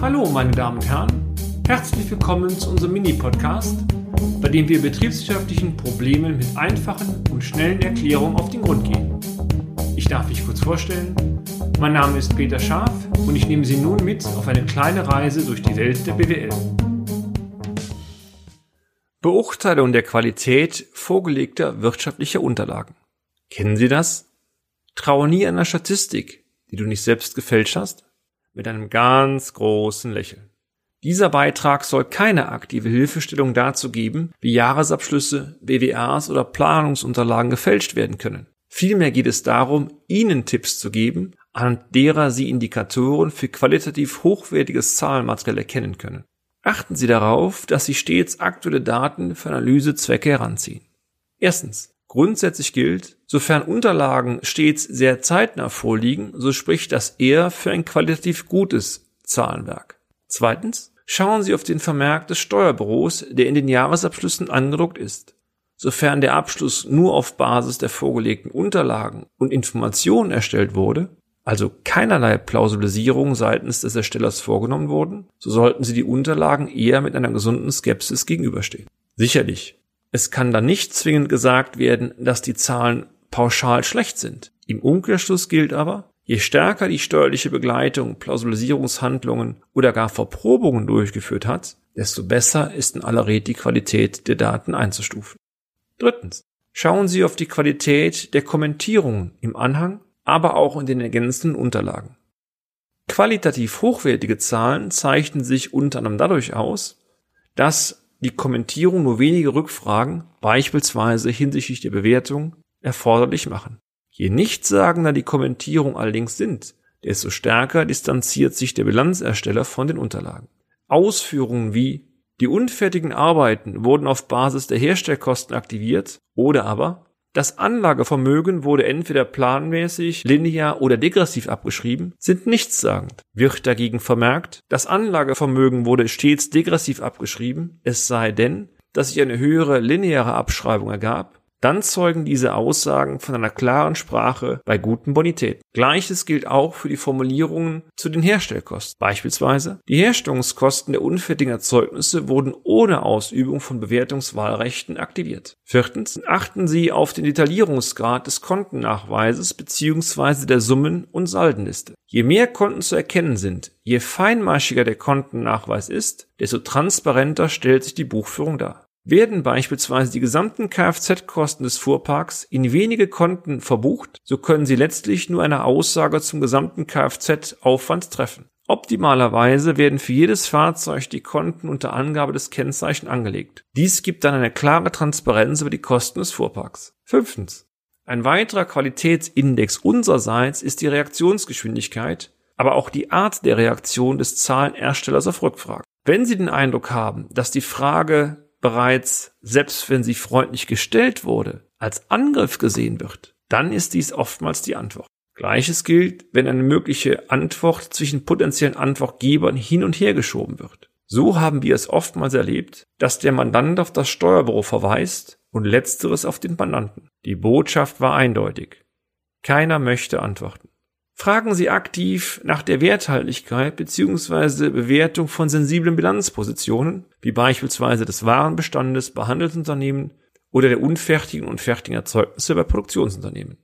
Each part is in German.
Hallo, meine Damen und Herren. Herzlich willkommen zu unserem Mini-Podcast, bei dem wir betriebswirtschaftlichen Problemen mit einfachen und schnellen Erklärungen auf den Grund gehen. Ich darf mich kurz vorstellen. Mein Name ist Peter Scharf und ich nehme Sie nun mit auf eine kleine Reise durch die Welt der BWL. Beurteilung der Qualität vorgelegter wirtschaftlicher Unterlagen. Kennen Sie das? Traue nie einer Statistik, die du nicht selbst gefälscht hast, mit einem ganz großen Lächeln. Dieser Beitrag soll keine aktive Hilfestellung dazu geben, wie Jahresabschlüsse, BWAs oder Planungsunterlagen gefälscht werden können. Vielmehr geht es darum, Ihnen Tipps zu geben, anhand derer Sie Indikatoren für qualitativ hochwertiges Zahlenmaterial erkennen können. Achten Sie darauf, dass Sie stets aktuelle Daten für Analysezwecke heranziehen. Erstens. Grundsätzlich gilt, sofern Unterlagen stets sehr zeitnah vorliegen, so spricht das eher für ein qualitativ gutes Zahlenwerk. Zweitens. Schauen Sie auf den Vermerk des Steuerbüros, der in den Jahresabschlüssen angedruckt ist. Sofern der Abschluss nur auf Basis der vorgelegten Unterlagen und Informationen erstellt wurde, also keinerlei Plausibilisierung seitens des Erstellers vorgenommen wurden, so sollten Sie die Unterlagen eher mit einer gesunden Skepsis gegenüberstehen. Sicherlich, es kann dann nicht zwingend gesagt werden, dass die Zahlen pauschal schlecht sind. Im Umkehrschluss gilt aber, je stärker die steuerliche Begleitung Plausibilisierungshandlungen oder gar Verprobungen durchgeführt hat, desto besser ist in aller Regel die Qualität der Daten einzustufen. Drittens. Schauen Sie auf die Qualität der Kommentierungen im Anhang aber auch in den ergänzenden Unterlagen. Qualitativ hochwertige Zahlen zeichnen sich unter anderem dadurch aus, dass die Kommentierung nur wenige Rückfragen, beispielsweise hinsichtlich der Bewertung, erforderlich machen. Je nichtssagender die Kommentierung allerdings sind, desto stärker distanziert sich der Bilanzersteller von den Unterlagen. Ausführungen wie die unfertigen Arbeiten wurden auf Basis der Herstellkosten aktiviert oder aber das Anlagevermögen wurde entweder planmäßig, linear oder degressiv abgeschrieben, sind nichtssagend. Wird dagegen vermerkt, das Anlagevermögen wurde stets degressiv abgeschrieben, es sei denn, dass sich eine höhere lineare Abschreibung ergab, dann zeugen diese Aussagen von einer klaren Sprache bei guten Bonitäten. Gleiches gilt auch für die Formulierungen zu den Herstellkosten. Beispielsweise, die Herstellungskosten der unfertigen Erzeugnisse wurden ohne Ausübung von Bewertungswahlrechten aktiviert. Viertens, achten Sie auf den Detaillierungsgrad des Kontennachweises bzw. der Summen- und Saldenliste. Je mehr Konten zu erkennen sind, je feinmaschiger der Kontennachweis ist, desto transparenter stellt sich die Buchführung dar. Werden beispielsweise die gesamten Kfz-Kosten des Fuhrparks in wenige Konten verbucht, so können Sie letztlich nur eine Aussage zum gesamten Kfz-Aufwand treffen. Optimalerweise werden für jedes Fahrzeug die Konten unter Angabe des Kennzeichen angelegt. Dies gibt dann eine klare Transparenz über die Kosten des Fuhrparks. Fünftens. Ein weiterer Qualitätsindex unsererseits ist die Reaktionsgeschwindigkeit, aber auch die Art der Reaktion des Zahlenerstellers auf Rückfragen. Wenn Sie den Eindruck haben, dass die Frage bereits, selbst wenn sie freundlich gestellt wurde, als Angriff gesehen wird, dann ist dies oftmals die Antwort. Gleiches gilt, wenn eine mögliche Antwort zwischen potenziellen Antwortgebern hin und her geschoben wird. So haben wir es oftmals erlebt, dass der Mandant auf das Steuerbüro verweist und letzteres auf den Mandanten. Die Botschaft war eindeutig. Keiner möchte antworten. Fragen Sie aktiv nach der Werthaltigkeit bzw. Bewertung von sensiblen Bilanzpositionen, wie beispielsweise des Warenbestandes bei Handelsunternehmen oder der unfertigen und fertigen Erzeugnisse bei Produktionsunternehmen.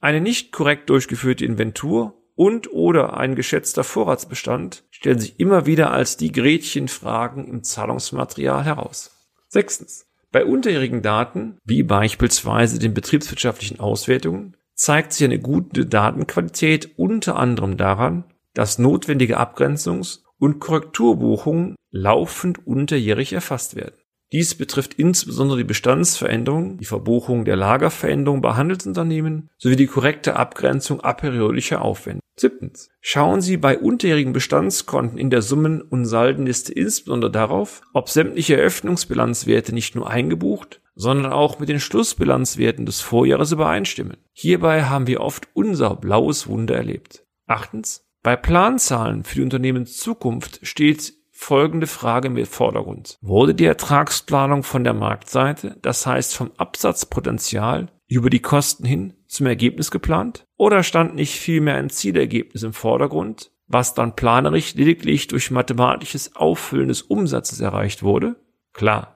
Eine nicht korrekt durchgeführte Inventur und oder ein geschätzter Vorratsbestand stellen sich immer wieder als die Gretchenfragen im Zahlungsmaterial heraus. Sechstens. Bei unterjährigen Daten, wie beispielsweise den betriebswirtschaftlichen Auswertungen, zeigt sich eine gute Datenqualität unter anderem daran, dass notwendige Abgrenzungs- und Korrekturbuchungen laufend unterjährig erfasst werden. Dies betrifft insbesondere die Bestandsveränderung, die Verbuchung der Lagerveränderung bei Handelsunternehmen sowie die korrekte Abgrenzung aperiodischer Aufwände. Siebtens. Schauen Sie bei unterjährigen Bestandskonten in der Summen- und Saldenliste insbesondere darauf, ob sämtliche Eröffnungsbilanzwerte nicht nur eingebucht, sondern auch mit den Schlussbilanzwerten des Vorjahres übereinstimmen. Hierbei haben wir oft unser blaues Wunder erlebt. Achtens. Bei Planzahlen für die Unternehmenszukunft steht folgende Frage im Vordergrund. Wurde die Ertragsplanung von der Marktseite, das heißt vom Absatzpotenzial über die Kosten hin zum Ergebnis geplant? Oder stand nicht vielmehr ein Zielergebnis im Vordergrund, was dann planerisch lediglich durch mathematisches Auffüllen des Umsatzes erreicht wurde? Klar.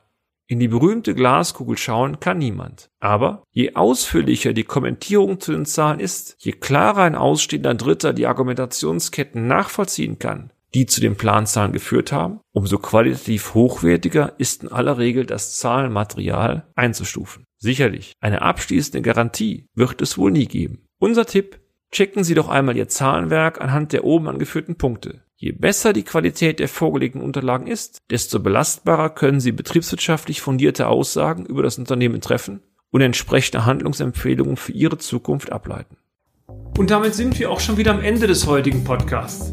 In die berühmte Glaskugel schauen kann niemand. Aber je ausführlicher die Kommentierung zu den Zahlen ist, je klarer ein ausstehender Dritter die Argumentationsketten nachvollziehen kann, die zu den Planzahlen geführt haben, umso qualitativ hochwertiger ist in aller Regel das Zahlenmaterial einzustufen. Sicherlich, eine abschließende Garantie wird es wohl nie geben. Unser Tipp, checken Sie doch einmal Ihr Zahlenwerk anhand der oben angeführten Punkte. Je besser die Qualität der vorgelegten Unterlagen ist, desto belastbarer können Sie betriebswirtschaftlich fundierte Aussagen über das Unternehmen treffen und entsprechende Handlungsempfehlungen für Ihre Zukunft ableiten. Und damit sind wir auch schon wieder am Ende des heutigen Podcasts.